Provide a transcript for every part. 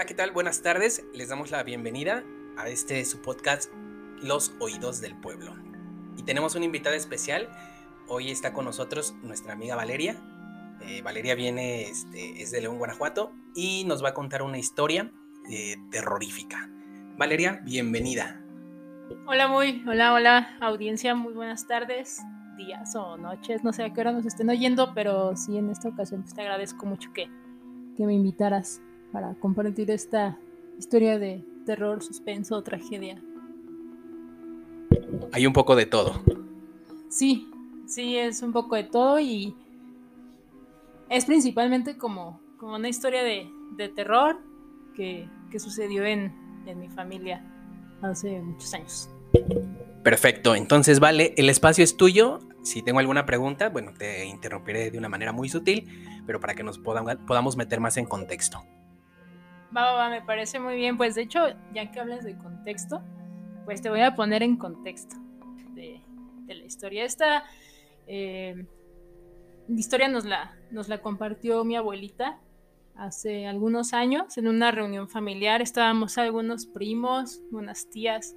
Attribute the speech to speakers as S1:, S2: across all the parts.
S1: Hola, ¿qué tal? Buenas tardes. Les damos la bienvenida a este su podcast Los Oídos del Pueblo. Y tenemos una invitada especial. Hoy está con nosotros nuestra amiga Valeria. Eh, Valeria viene, este, es de León, Guanajuato, y nos va a contar una historia eh, terrorífica. Valeria, bienvenida.
S2: Hola, muy, hola, hola, audiencia, muy buenas tardes, días o noches, no sé a qué hora nos estén oyendo, pero sí, en esta ocasión pues, te agradezco mucho que, que me invitaras para compartir esta historia de terror, suspenso, tragedia.
S1: Hay un poco de todo.
S2: Sí, sí, es un poco de todo y es principalmente como, como una historia de, de terror que, que sucedió en, en mi familia hace muchos años.
S1: Perfecto, entonces vale, el espacio es tuyo. Si tengo alguna pregunta, bueno, te interrumpiré de una manera muy sutil, pero para que nos podamos, podamos meter más en contexto.
S2: Va, va, va, me parece muy bien. Pues de hecho, ya que hablas de contexto, pues te voy a poner en contexto de, la historia. Esta eh, historia nos la, nos la compartió mi abuelita hace algunos años en una reunión familiar. Estábamos algunos primos, unas tías,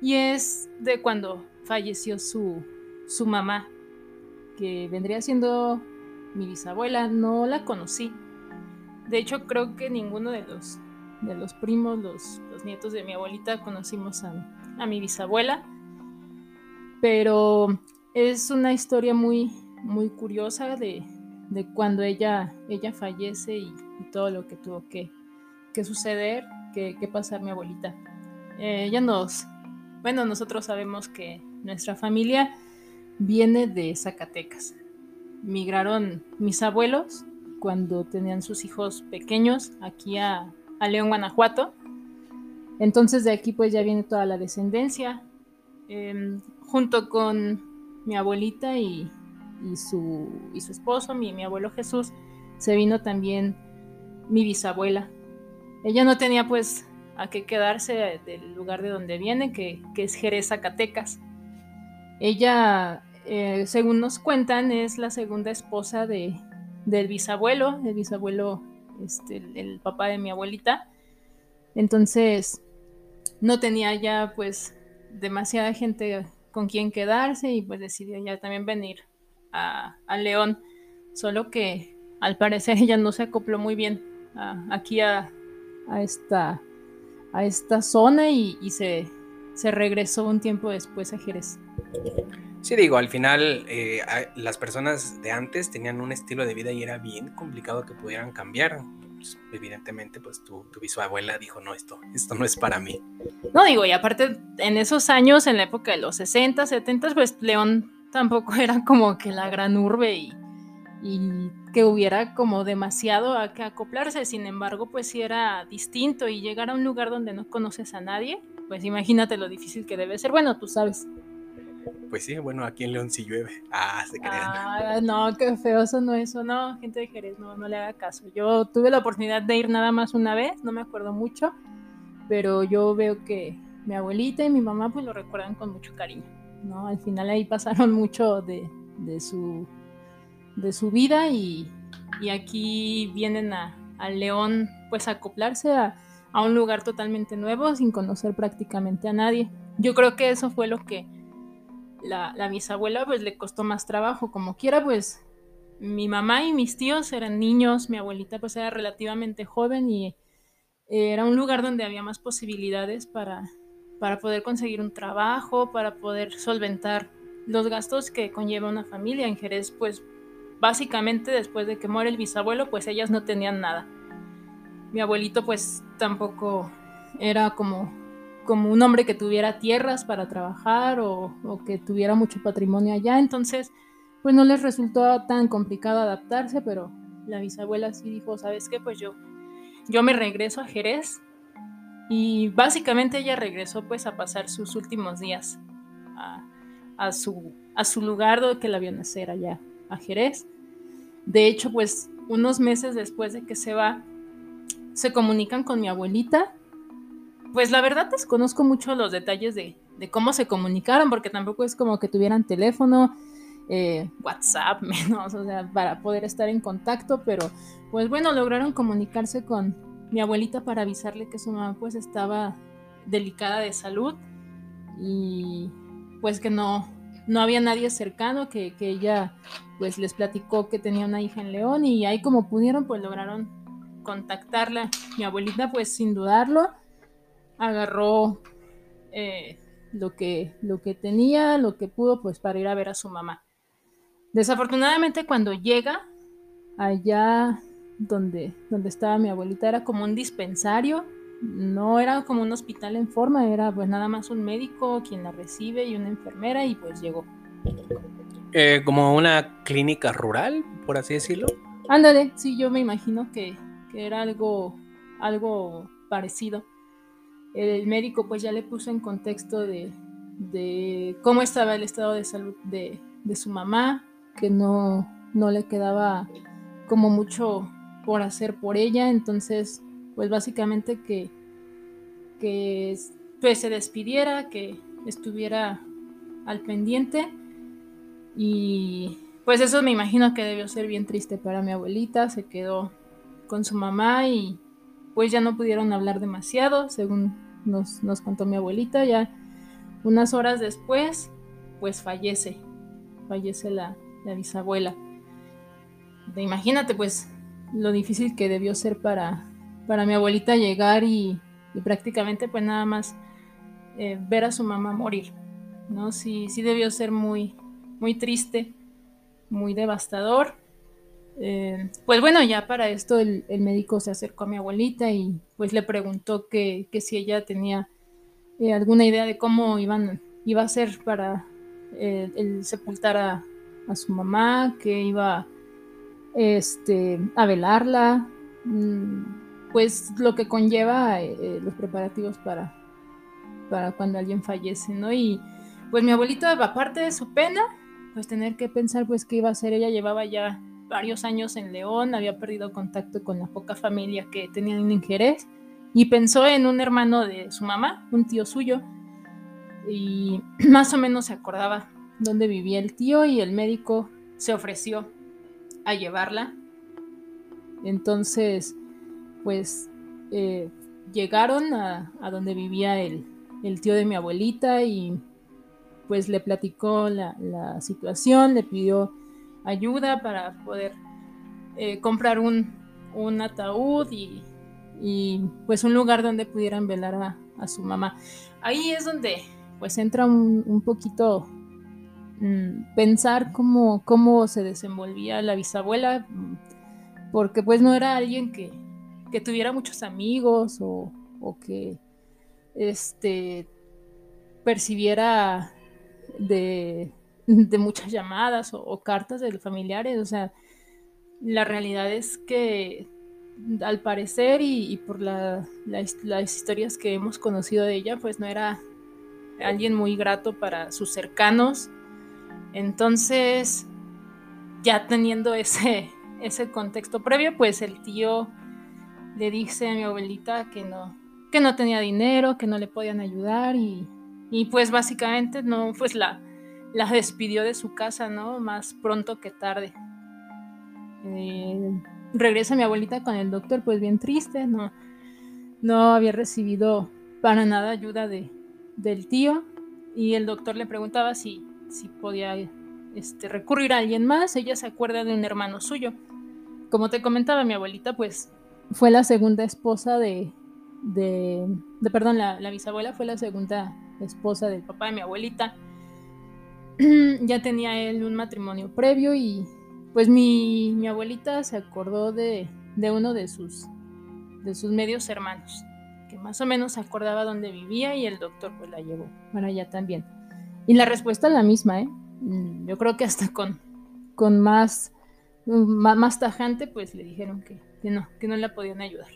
S2: y es de cuando falleció su, su mamá, que vendría siendo mi bisabuela. No la conocí, de hecho, creo que ninguno de los, de los primos, los, los nietos de mi abuelita, conocimos a, a, mi bisabuela. Pero es una historia muy, muy curiosa de, de cuando ella, ella fallece y, todo lo que tuvo que, que suceder, que, que, pasar mi abuelita. Eh, ella nos, bueno, nosotros sabemos que nuestra familia viene de Zacatecas. Migraron mis abuelos cuando tenían sus hijos pequeños aquí a, León, Guanajuato. Entonces de aquí pues ya viene toda la descendencia, eh, junto con mi abuelita y, y, su, y su esposo, mi, mi, abuelo Jesús, se vino también mi bisabuela. Ella no tenía pues a qué quedarse del lugar de donde viene, que, que es Jerez, Zacatecas. Ella, eh, según nos cuentan, es la segunda esposa de, del bisabuelo, el bisabuelo, este, el, papá de mi abuelita. Entonces, no tenía ya pues demasiada gente con quien quedarse y pues decidió ya también venir a, a León. Solo que al parecer ella no se acopló muy bien aquí a, a, esta, a esta zona y, y se, se regresó un tiempo después a Jerez.
S1: Sí, digo, al final eh, las personas de antes tenían un estilo de vida y era bien complicado que pudieran cambiar. Pues, evidentemente, pues tu, tu bisabuela dijo, no, esto, esto no es para mí.
S2: No, digo, y aparte, en esos años, en la época de los 60, 70, pues León tampoco era como que la gran urbe y, y que hubiera como demasiado a que acoplarse. Sin embargo, pues sí era distinto y llegar a un lugar donde no conoces a nadie, pues imagínate lo difícil que debe ser. Bueno, tú sabes.
S1: Pues sí, bueno, aquí en León sí llueve. Ah, se crean.
S2: Ah, no, qué feo eso no eso, no, gente de Jerez, no, no le haga caso. Yo tuve la oportunidad de ir nada más una vez, no me acuerdo mucho, pero yo veo que mi abuelita y mi mamá pues lo recuerdan con mucho cariño, ¿no? Al final ahí pasaron mucho de, de su, de su vida y, y aquí vienen a, a, León pues a acoplarse a, a un lugar totalmente nuevo sin conocer prácticamente a nadie. Yo creo que eso fue lo que la, la, bisabuela pues le costó más trabajo, como quiera pues mi mamá y mis tíos eran niños, mi abuelita pues era relativamente joven y era un lugar donde había más posibilidades para, para poder conseguir un trabajo, para poder solventar los gastos que conlleva una familia. En Jerez pues básicamente después de que muere el bisabuelo pues ellas no tenían nada. Mi abuelito pues tampoco era como como un hombre que tuviera tierras para trabajar o, que tuviera mucho patrimonio allá. Entonces, pues no les resultó tan complicado adaptarse, pero la bisabuela sí dijo, ¿sabes qué? Pues yo, yo me regreso a Jerez y básicamente ella regresó pues a pasar sus últimos días a, a su, a su lugar donde la vio nacer allá, a Jerez. De hecho, pues unos meses después de que se va, se comunican con mi abuelita pues la verdad desconozco mucho los detalles de, cómo se comunicaron, porque tampoco es como que tuvieran teléfono, eh, WhatsApp menos, o sea, para poder estar en contacto, pero pues bueno, lograron comunicarse con, mi abuelita para avisarle que su mamá pues estaba delicada de salud y pues que no, no había nadie cercano, que, que ella pues les platicó que tenía una hija en León y ahí como pudieron pues lograron contactarla. Mi abuelita pues sin dudarlo agarró eh, lo, que, lo que tenía, lo que pudo pues para ir a ver a su mamá. Desafortunadamente cuando llega allá donde, donde estaba mi abuelita era como un dispensario, no era como un hospital en forma, era pues nada más un médico quien la recibe y una enfermera y pues llegó.
S1: Eh, como una clínica rural, por así decirlo.
S2: Ándale, sí, yo me imagino que, era algo, algo parecido. El médico pues ya le puso en contexto de, cómo estaba el estado de salud de, de su mamá, que no, no le quedaba como mucho por hacer por ella, entonces pues básicamente que, que pues se despidiera, que estuviera al pendiente. Y pues eso me imagino que debió ser bien triste para mi abuelita, se quedó con su mamá y pues ya no pudieron hablar demasiado, según nos, contó mi abuelita, ya unas horas después pues fallece, fallece la, la bisabuela. imagínate pues lo difícil que debió ser para, para mi abuelita llegar y, prácticamente pues nada más eh, ver a su mamá morir, ¿no? Sí, sí debió ser muy, muy triste, muy devastador. Eh, pues bueno, ya para esto el, médico se acercó a mi abuelita y pues le preguntó que, si ella tenía eh, alguna idea de cómo iban, iba a ser para el sepultar a, su mamá, que iba este, a velarla, mm, pues lo que conlleva eh, los preparativos para, para cuando alguien fallece, ¿no? Y pues mi abuelita, aparte de su pena, pues tener que pensar pues qué iba a hacer, ella llevaba ya varios años en León, había perdido contacto con la poca familia que tenían en Jerez y pensó en un hermano de su mamá, un tío suyo, y más o menos se acordaba dónde vivía el tío y el médico se ofreció a llevarla. Entonces, pues eh, llegaron a, donde vivía el, tío de mi abuelita y pues le platicó la, situación, le pidió ayuda para poder eh, comprar un, ataúd y, pues un lugar donde pudieran velar a, su mamá. Ahí es donde pues entra un, un poquito Mm, pensar cómo, cómo se desenvolvía la bisabuela, mm, porque pues no era alguien que, tuviera muchos amigos o, que este, percibiera de, muchas llamadas o, cartas de familiares. O sea, la realidad es que al parecer y, por las historias que hemos conocido de ella, pues no era alguien muy grato para sus cercanos entonces, ya teniendo ese, ese contexto previo, pues el tío le dice a mi abuelita que no, que no tenía dinero, que no le podían ayudar y, pues básicamente no, pues la, la despidió de su casa, ¿no? Más pronto que tarde. Eh, regresa mi abuelita con el doctor, pues bien triste, no, no había recibido para nada ayuda de, del tío y el doctor le preguntaba si, si podía este, recurrir a alguien más. Ella se acuerda de un hermano suyo. Como te comentaba, mi abuelita, pues fue la segunda esposa de, de, perdón, la, bisabuela fue la segunda esposa del papá de mi abuelita. ya tenía él un matrimonio previo y pues mi, mi abuelita se acordó de, de, uno de sus, de sus medios hermanos, que más o menos acordaba dónde vivía y el doctor pues la llevó para allá también. Y la respuesta es la misma, ¿eh? Mm, yo creo que hasta con, con más, más, tajante, pues le dijeron que, no, que no la podían ayudar.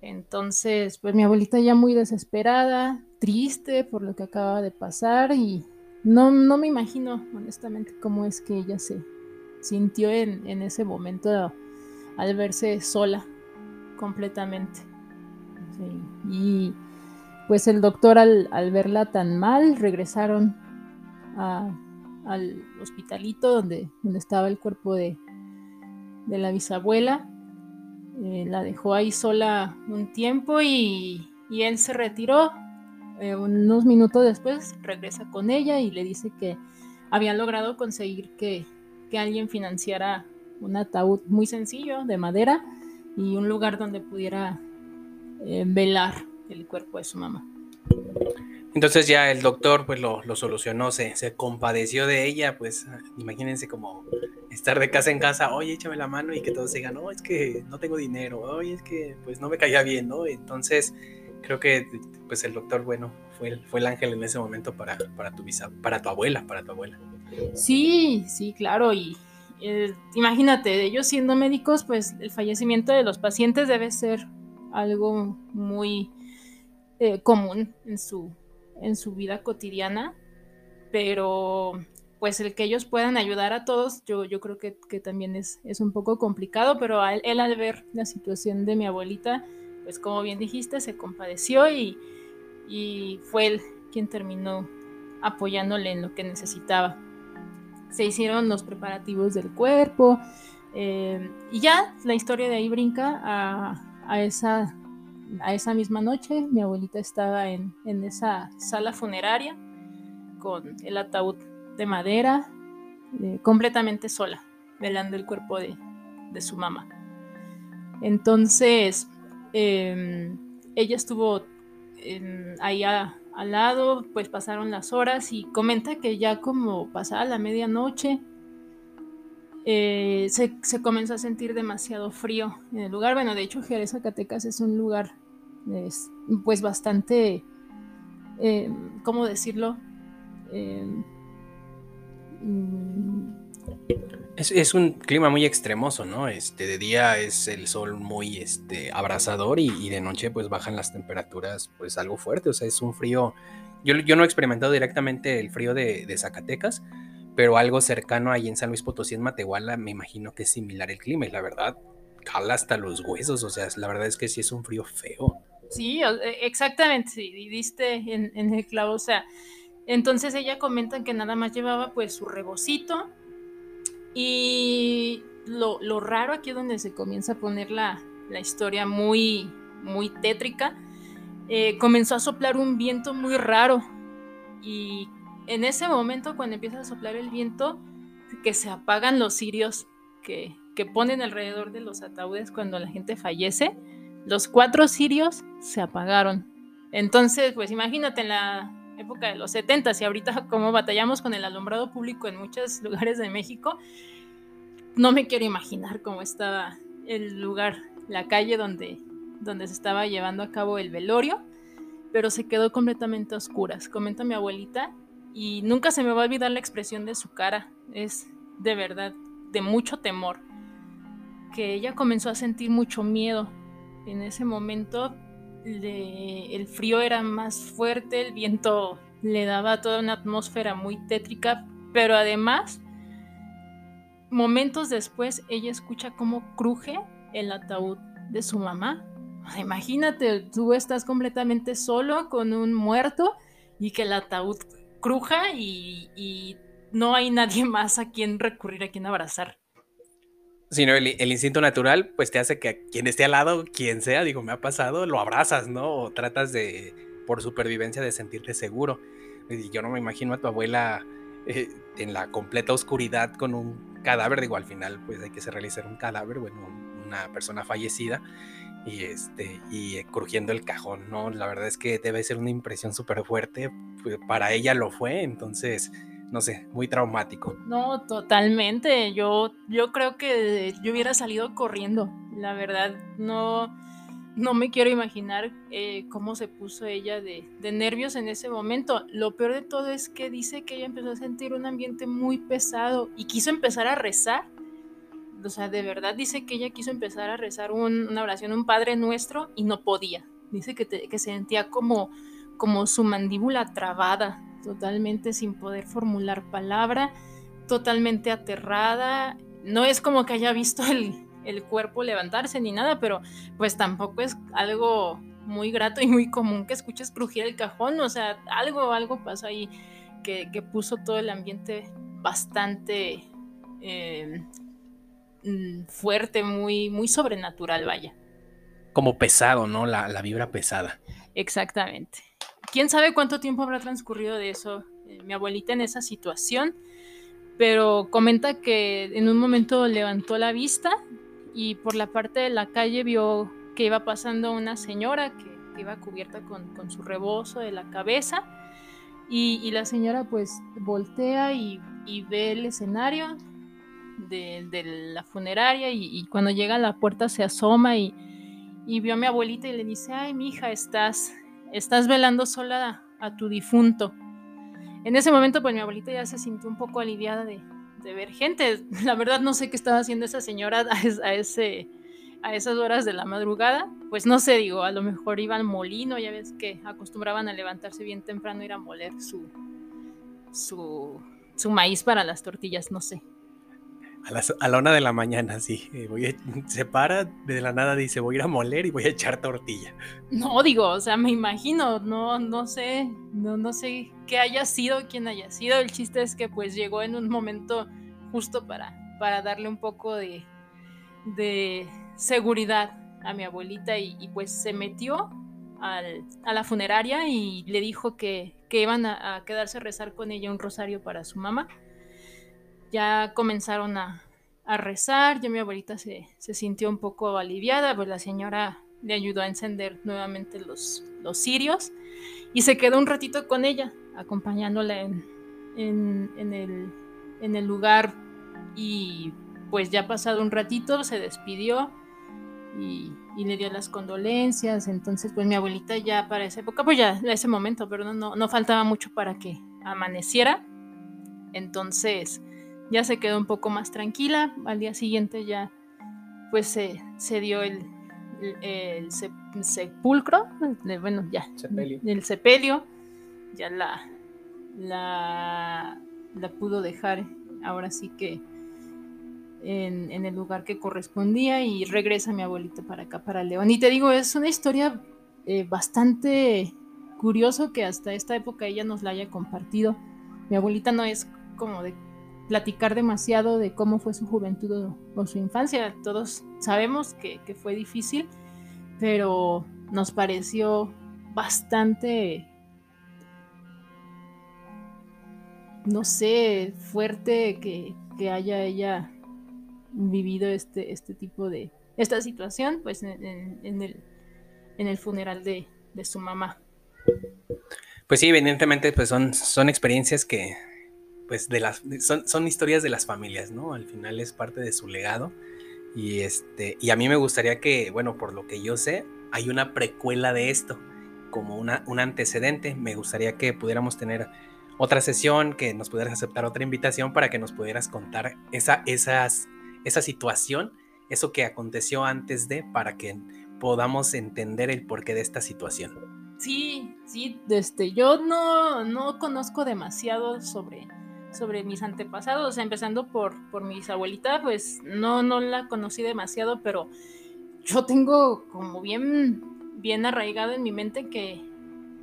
S2: Entonces, pues mi abuelita ya muy desesperada, triste por lo que acaba de pasar y no, no me imagino honestamente cómo es que ella se sintió en, en ese momento al verse sola completamente. Y pues el doctor al, verla tan mal regresaron al hospitalito donde, donde estaba el cuerpo de, de la bisabuela eh, la dejó ahí sola un tiempo y, él se retiró. Eh, unos minutos después regresa con ella y le dice que habían logrado conseguir que, que alguien financiara un ataúd muy sencillo de madera y un lugar donde pudiera eh, velar el cuerpo de su mamá.
S1: Entonces ya el doctor pues lo, solucionó, se, se, compadeció de ella, pues imagínense como estar de casa en casa, oye, échame la mano y que todos digan, no, es que no tengo dinero, oye, es que pues no me caía bien, ¿no? Entonces creo que pues el doctor, bueno, fue el, fue el ángel en ese momento para, para, tu, para tu abuela, para tu abuela.
S2: Sí, sí, claro, y eh, imagínate, ellos siendo médicos, pues el fallecimiento de los pacientes debe ser algo muy eh, común en su, en su vida cotidiana, pero pues el que ellos puedan ayudar a todos, yo, yo creo que, también es, es, un poco complicado, pero él, al ver la situación de mi abuelita, pues como bien dijiste, se compadeció y, y fue él quien terminó apoyándole en lo que necesitaba se hicieron los preparativos del cuerpo eh, y ya la historia de ahí brinca a, esa, a esa misma noche. Mi abuelita estaba en, esa sala funeraria con el ataúd de madera, eh, completamente sola, velando el cuerpo de, su mamá. Entonces, em, ella estuvo ahí al lado, pues pasaron las horas y comenta que ya como pasada la medianoche, eh, se, comenzó a sentir demasiado frío en el lugar. Bueno, de hecho, Jerez Zacatecas es un lugar pues bastante, eh, ¿cómo decirlo?
S1: Mm, es, un clima muy extremoso, ¿no? Este, de día es el sol muy este, abrasador y, de noche pues bajan las temperaturas pues algo fuerte, o sea, es un frío, yo, yo no he experimentado directamente el frío de, Zacatecas, pero algo cercano ahí en San Luis Potosí, en Matehuala, me imagino que es similar el clima y la verdad, cala hasta los huesos, o sea, la verdad es que sí es un frío feo.
S2: Sí, e, exactamente, sí, diste en, en el clavo, o sea, entonces ella comenta que nada más llevaba pues su rebocito, y lo, raro aquí donde se comienza a poner la, historia muy, muy tétrica, eh, comenzó a soplar un viento muy raro. Y en ese momento, cuando empieza a soplar el viento, que se apagan los cirios que, que ponen alrededor de los ataúdes cuando la gente fallece, los cuatro cirios se apagaron. Entonces, pues imagínate la época de los 70 y ahorita como batallamos con el alumbrado público en muchos lugares de México, no me quiero imaginar cómo estaba el lugar, la calle donde, donde se estaba llevando a cabo el velorio, pero se quedó completamente a oscuras, comenta mi abuelita, y nunca se me va a olvidar la expresión de su cara, es de verdad de mucho temor, que ella comenzó a sentir mucho miedo. En ese momento el frío era más fuerte, el viento le daba toda una atmósfera muy tétrica, pero además, momentos después, ella escucha cómo cruje el ataúd de su mamá. Imagínate, tú estás completamente solo con un muerto y que el ataúd cruja y, y no hay nadie más a quien recurrir, a quien abrazar
S1: sino el, instinto natural, pues te hace que quien esté al lado, quien sea, digo, me ha pasado, lo abrazas, ¿no? O tratas de, por supervivencia, de sentirte seguro. Yo no me imagino a tu abuela eh, en la completa oscuridad con un cadáver, digo, al final, pues hay que se realizar un cadáver, bueno, una persona fallecida y este y crujiendo el cajón, ¿no? La verdad es que debe ser una impresión súper fuerte, pues, para ella lo fue, entonces no sé, muy traumático.
S2: No, totalmente. Yo, yo creo que yo hubiera salido corriendo. La verdad, no, no me quiero imaginar eh, cómo se puso ella de, de, nervios en ese momento. Lo peor de todo es que dice que ella empezó a sentir un ambiente muy pesado y quiso empezar a rezar. O sea, de verdad dice que ella quiso empezar a rezar una oración, un Padre Nuestro, y no podía. Dice que, que sentía como, como su mandíbula trabada totalmente sin poder formular palabra, totalmente aterrada. No es como que haya visto el, cuerpo levantarse ni nada, pero pues tampoco es algo muy grato y muy común que escuches crujir el cajón, o sea, algo, algo pasó ahí que, puso todo el ambiente bastante, eh, mm, fuerte, muy, muy sobrenatural, vaya.
S1: Como pesado, ¿no? La, la vibra pesada.
S2: Exactamente. ¿Quién sabe cuánto tiempo habrá transcurrido de eso? Eh, mi abuelita en esa situación, pero comenta que en un momento levantó la vista y por la parte de la calle vio que iba pasando una señora que, iba cubierta con, su rebozo de la cabeza y, la señora pues voltea y, ve el escenario de, la funeraria y, cuando llega a la puerta se asoma y, vio a mi abuelita y le dice, ay, mi hija, estás, estás velando sola a tu difunto. En ese momento, pues mi abuelita ya se sintió un poco aliviada de, ver gente. La verdad no sé qué estaba haciendo esa señora a esas horas de la madrugada. Pues no sé, digo, a lo mejor iba al molino, ya ves que acostumbraban a levantarse bien temprano, ir a moler su, su, su maíz para las tortillas, no sé.
S1: A, la una de la mañana, sí. Eh, voy se para, de la nada dice, voy a ir a moler y voy a echar tortilla.
S2: No, digo, o sea, me imagino, no, no sé, no, no sé qué haya sido, quién haya sido. El chiste es que pues llegó en un momento justo para, para darle un poco de, de seguridad a mi abuelita y, pues se metió al, a la funeraria y le dijo que, que iban a, a quedarse a rezar con ella un rosario para su mamá ya comenzaron a, rezar, ya mi abuelita se, sintió un poco aliviada, pues la señora le ayudó a encender nuevamente los, cirios y se quedó un ratito con ella, acompañándola en, en, el, en el lugar y pues ya pasado un ratito se despidió y, le dio las condolencias, entonces pues mi abuelita ya para esa época, pues ya ese momento, pero no, no faltaba mucho para que amaneciera, entonces ya se quedó un poco más tranquila. Al día siguiente ya pues se, se dio el, el, sepulcro, bueno, ya, el sepelio, ya la, la, la pudo dejar ahora sí que en, en, el lugar que correspondía y regresa mi abuelita para acá, para León. Y te digo, es una historia eh, bastante curioso que hasta esta época ella nos la haya compartido. Mi abuelita no es como de platicar demasiado de cómo fue su juventud o, su infancia. Todos sabemos que, fue difícil, pero nos pareció bastante, no sé, fuerte que, haya ella vivido este, este tipo de, esta situación, pues en, el, en el funeral de, de, su mamá.
S1: Pues sí, evidentemente, pues son, son experiencias que, pues de las son, historias de las familias, ¿no? Al final es parte de su legado y este y a mí me gustaría que, bueno, por lo que yo sé, hay una precuela de esto, como una, un antecedente. Me gustaría que pudiéramos tener otra sesión, que nos pudieras aceptar otra invitación para que nos pudieras contar esa, esas, esa situación, eso que aconteció antes de, para que podamos entender el porqué de esta situación.
S2: Sí, sí, este, yo no, no conozco demasiado sobre sobre mis antepasados, empezando por, por mi bisabuelita, pues no, no la conocí demasiado, pero yo tengo como bien, bien arraigado en mi mente que,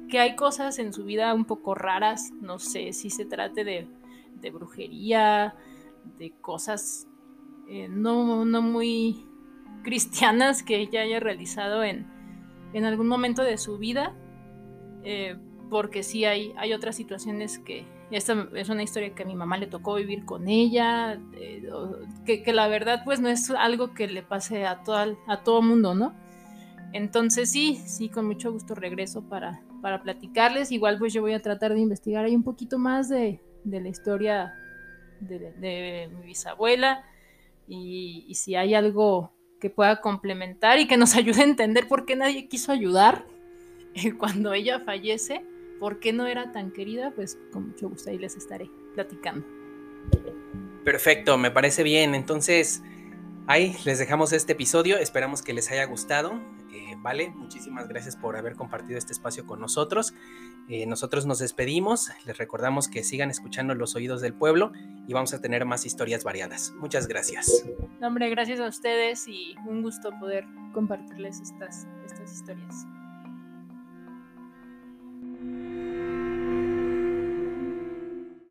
S2: que hay cosas en su vida un poco raras, no sé si se trate de, de brujería, de cosas eh, no, no, muy cristianas que ella haya realizado en, en algún momento de su vida, eh, porque sí hay, hay otras situaciones que, esta es una historia que a mi mamá le tocó vivir con ella, eh, que, la verdad pues no es algo que le pase a todo, a todo mundo, ¿no? Entonces sí, sí, con mucho gusto regreso para, para platicarles. Igual pues yo voy a tratar de investigar ahí un poquito más de, la historia de, mi bisabuela y, y si hay algo que pueda complementar y que nos ayude a entender por qué nadie quiso ayudar cuando ella fallece por qué no era tan querida, pues con mucho gusto ahí les estaré platicando.
S1: Perfecto, me parece bien. Entonces, ahí les dejamos este episodio. Esperamos que les haya gustado. Eh, vale, muchísimas gracias por haber compartido este espacio con nosotros. Eh, nosotros nos despedimos. Les recordamos que sigan escuchando Los Oídos del Pueblo y vamos a tener más historias variadas. Muchas gracias.
S2: hombre, gracias a ustedes y un gusto poder compartirles estas, estas historias.